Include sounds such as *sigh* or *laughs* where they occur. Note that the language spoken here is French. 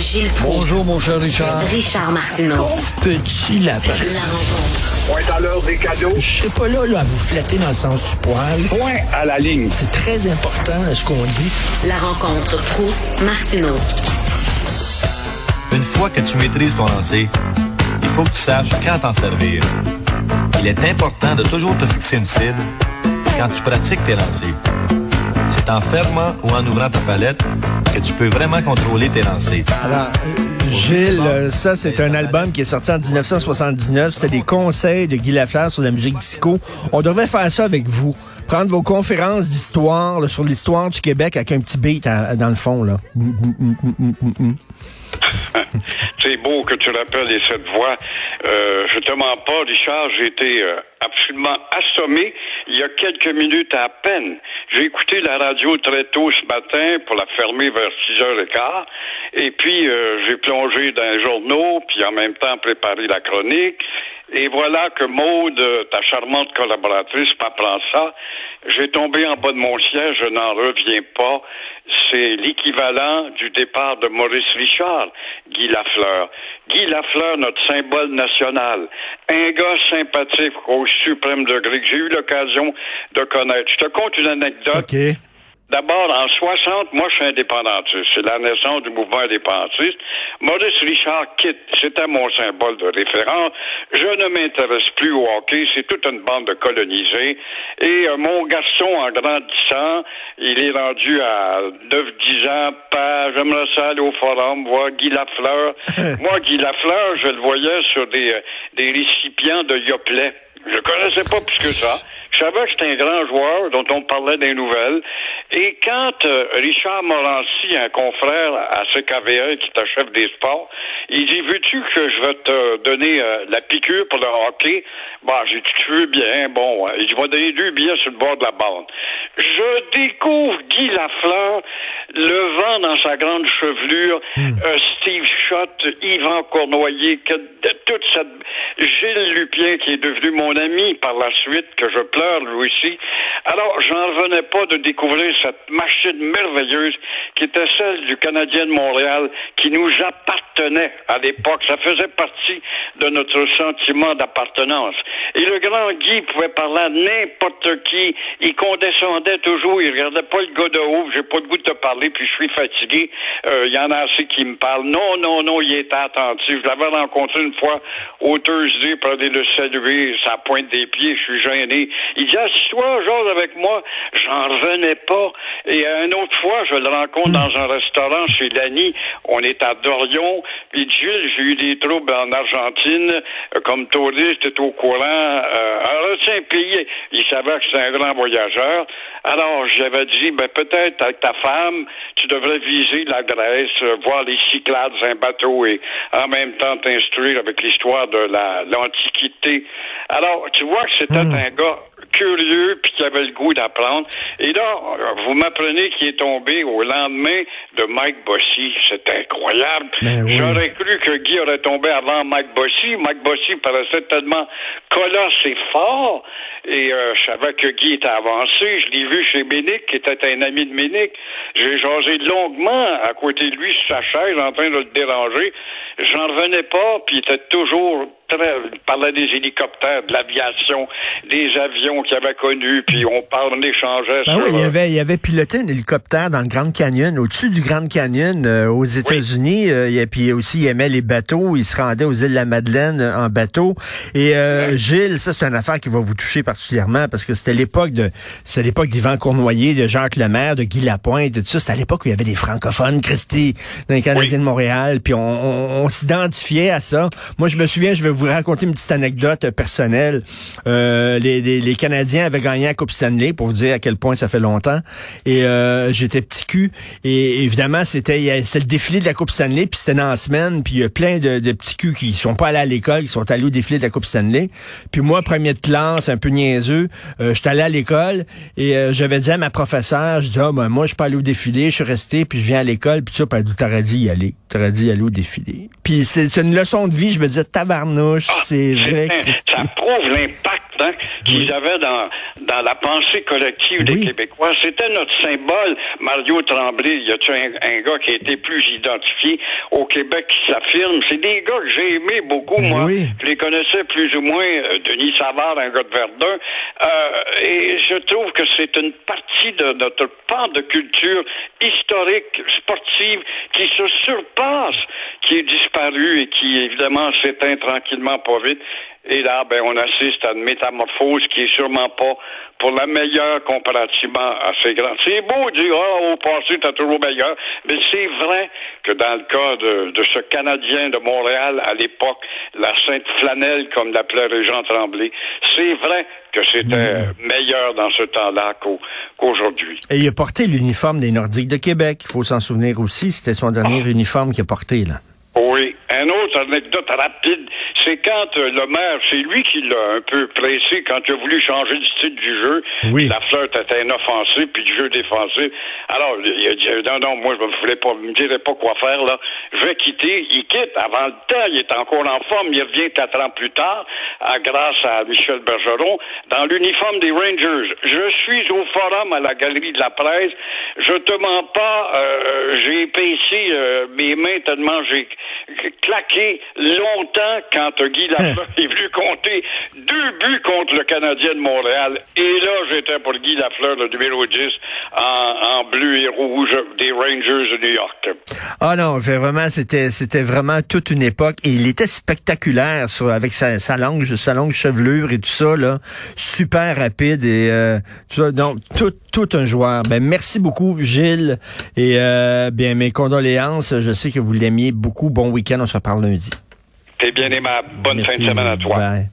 Gilles Proulx. Bonjour, mon cher Richard. Richard Martineau. Petit lapin. La rencontre. Point à l'heure des cadeaux. Je serai pas là, là, à vous flatter dans le sens du poil. Point à la ligne. C'est très important, ce qu'on dit. La rencontre pro martineau Une fois que tu maîtrises ton lancer, il faut que tu saches quand t'en servir. Il est important de toujours te fixer une cible quand tu pratiques tes lancers. C'est en fermant ou en ouvrant ta palette que tu peux vraiment contrôler tes lancers. Alors, euh, Gilles, euh, ça, c'est un album qui est sorti en 1979. C'était des conseils de Guy Lafleur sur la musique disco. On devrait faire ça avec vous. Prendre vos conférences d'histoire là, sur l'histoire du Québec avec un petit beat à- dans le fond. là. *laughs* C'est beau que tu rappelles cette voix. Euh, je te mens pas, Richard, j'ai été euh, absolument assommé il y a quelques minutes à peine. J'ai écouté la radio très tôt ce matin pour la fermer vers 6h15. Et puis, euh, j'ai plongé dans les journaux, puis en même temps préparé la chronique. Et voilà que Maude, ta charmante collaboratrice, m'apprend ça. J'ai tombé en bas de mon siège, je n'en reviens pas. C'est l'équivalent du départ de Maurice Richard, Guy Lafleur. Guy Lafleur, notre symbole national. Un gars sympathique au suprême degré que j'ai eu l'occasion de connaître. Je te conte une anecdote. OK. D'abord, en 60, moi, je suis indépendantiste. C'est la naissance du mouvement indépendantiste. Maurice Richard quitte. C'était mon symbole de référence. Je ne m'intéresse plus au hockey. C'est toute une bande de colonisés. Et euh, mon garçon, en grandissant, il est rendu à 9-10 ans. Pas, j'aimerais ça aller au forum, voir Guy Lafleur. *laughs* moi, Guy Lafleur, je le voyais sur des, euh, des récipients de Yoplait. Je connaissais pas plus que ça. Je savais que c'était un grand joueur dont on parlait des nouvelles. Et quand euh, Richard Morancy, un confrère à CKVL qui est chef des sports, il dit Veux-tu que je vais te donner euh, la piqûre pour le hockey? Bah, j'ai dit Tu veux bien, bon, ouais. il dit, Je vais donner deux billets sur le bord de la bande. Je découvre Guy Lafleur, le vent dans sa grande chevelure, euh, Steve Schott, Yvan Cournoyer, toute cette Gilles Lupien qui est devenu mon ami par la suite, que je pleure lui aussi. Alors, j'en revenais pas de découvrir cette machine merveilleuse qui était celle du Canadien de Montréal, qui nous appartenait à l'époque. Ça faisait partie de notre sentiment d'appartenance. Et le grand Guy pouvait parler à n'importe qui. Il condescendait toujours. Il regardait pas le gars de haut. J'ai pas le goût de te parler, puis je suis fatigué. Euh, Il y en a assez qui me parlent. Non, non, non, il était attentif. Je l'avais rencontré une fois au Thursday pour aller le saluer. Ça pointe des pieds. Je suis gêné. Il dit, assis-toi, genre avec moi. J'en revenais pas. Et une autre fois, je le rencontre dans un restaurant chez Lani. On est à Dorion. Puis Gilles, j'ai eu des troubles en Argentine. Euh, Comme touriste, t'es au courant. Euh, alors, c'est un pays. Il savait que c'était un grand voyageur. Alors, j'avais dit, ben, peut-être avec ta femme, tu devrais viser la Grèce, euh, voir les Cyclades, un bateau et en même temps t'instruire avec l'histoire de la, l'Antiquité. Alors, tu vois que c'était un gars curieux puis qui avait le goût d'apprendre. Et là, vous m'apprenez qu'il est tombé au lendemain de Mike Bossy. C'est incroyable. Ben oui. J'aurais cru que Guy aurait tombé avant Mike Bossy. Mike Bossy paraissait tellement colosse et fort. Et euh, je savais que Guy était avancé. Je l'ai vu chez Ménic, qui était un ami de Ménic. J'ai jasé longuement à côté de lui sur sa chaise en train de le déranger. J'en revenais pas, puis il était toujours. Il parlait des hélicoptères, de l'aviation, des avions qu'il avait connus, puis on parle, on échangeait Ben sur... oui, il euh, avait, il avait piloté un hélicoptère dans le Grand Canyon, au-dessus du Grand Canyon, euh, aux États-Unis. euh, et puis aussi, il aimait les bateaux. Il se rendait aux îles de la Madeleine euh, en bateau. Et euh, Gilles, ça, c'est une affaire qui va vous toucher particulièrement parce que c'était l'époque de, c'était l'époque d'Yvan Cournoyer, de Jacques Lemaire, de Guy Lapointe, de tout ça. C'était à l'époque où il y avait des francophones, Christy, dans les Canadiens de Montréal. Puis on, on- on s'identifiait à ça. Moi, je me souviens, je vais vous raconter une petite anecdote personnelle. Euh, les, les, les Canadiens avaient gagné la Coupe Stanley pour vous dire à quel point ça fait longtemps. Et euh, j'étais petit cul. Et évidemment, c'était le défilé de la Coupe Stanley, puis c'était dans la semaine, puis il y a plein de, de petits culs qui sont pas allés à l'école, qui sont allés au défilé de la Coupe Stanley. Puis moi, premier de classe, un peu niaiseux, euh, j'étais allé à l'école et euh, j'avais dit à ma professeure, je dis ah ben moi je suis pas allé au défilé, je suis resté, puis je viens à l'école, puis ça, puis elle dit t'aurais dit y aller, t'aurais dit y aller au défilé. Puis c'est une leçon de vie, je me disais tabarnouche. Mouche, Ah, c'est vrai. Ça prouve l'impact qu'ils avaient dans, dans la pensée collective des Oui. Québécois. C'était notre symbole. Mario Tremblay, y a-tu un, un gars qui a été plus identifié au Québec qui s'affirme? C'est des gars que j'ai aimés beaucoup, moi. Oui. Je les connaissais plus ou moins. euh, Denis Savard, un gars de Verdun. Euh, et je trouve que c'est une partie de notre pan de culture historique, sportive, qui se surpasse, qui est disparue et qui, évidemment, s'éteint tranquillement pas vite. Et là, ben, on assiste à une métamorphose qui est sûrement pas pour la meilleure comparativement à ces grands. C'est beau de dire, ah, au passé, c'était toujours meilleur. Mais c'est vrai que dans le cas de, de ce Canadien de Montréal, à l'époque, la Sainte Flanelle, comme l'appelait Régent Tremblay, c'est vrai que c'était meilleur dans ce temps-là qu'au- qu'aujourd'hui. Et il a porté l'uniforme des Nordiques de Québec. Il faut s'en souvenir aussi. C'était son dernier Ah. uniforme qu'il a porté, là. Oui. Un autre anecdote rapide, c'est quand euh, le maire, c'est lui qui l'a un peu pressé quand il a voulu changer le style du jeu. Oui. La fleur était inoffensive, puis du jeu défensif. Alors, il a dit, non, non, moi, je ne voulais pas, me dirais pas quoi faire, là. Je vais quitter. Il quitte avant le temps. Il est encore en forme. Il revient quatre ans plus tard, à- grâce à Michel Bergeron, dans l'uniforme des Rangers. Je suis au forum à la Galerie de la Presse. Je te mens pas, euh, j'ai épaissi euh, mes mains tellement j'ai claqué longtemps quand euh, Guy Lafleur est venu compter deux buts contre le Canadien de Montréal. Et là, j'étais pour Guy Lafleur, le numéro 10, en, en bleu et rouge des Rangers de New York. Ah non, fait vraiment, c'était, c'était vraiment toute une époque. Et il était spectaculaire sur, avec sa, sa longue, sa longue chevelure et tout ça, là. Super rapide et euh, tout ça. Donc, tout, tout un joueur. Ben, merci beaucoup, Gilles. Et euh, bien, mes condoléances. Je sais que vous l'aimiez beaucoup. Bon week-end. On se reparle lundi. T'es bien aimable. Bonne fin de Merci. semaine à toi. Bye.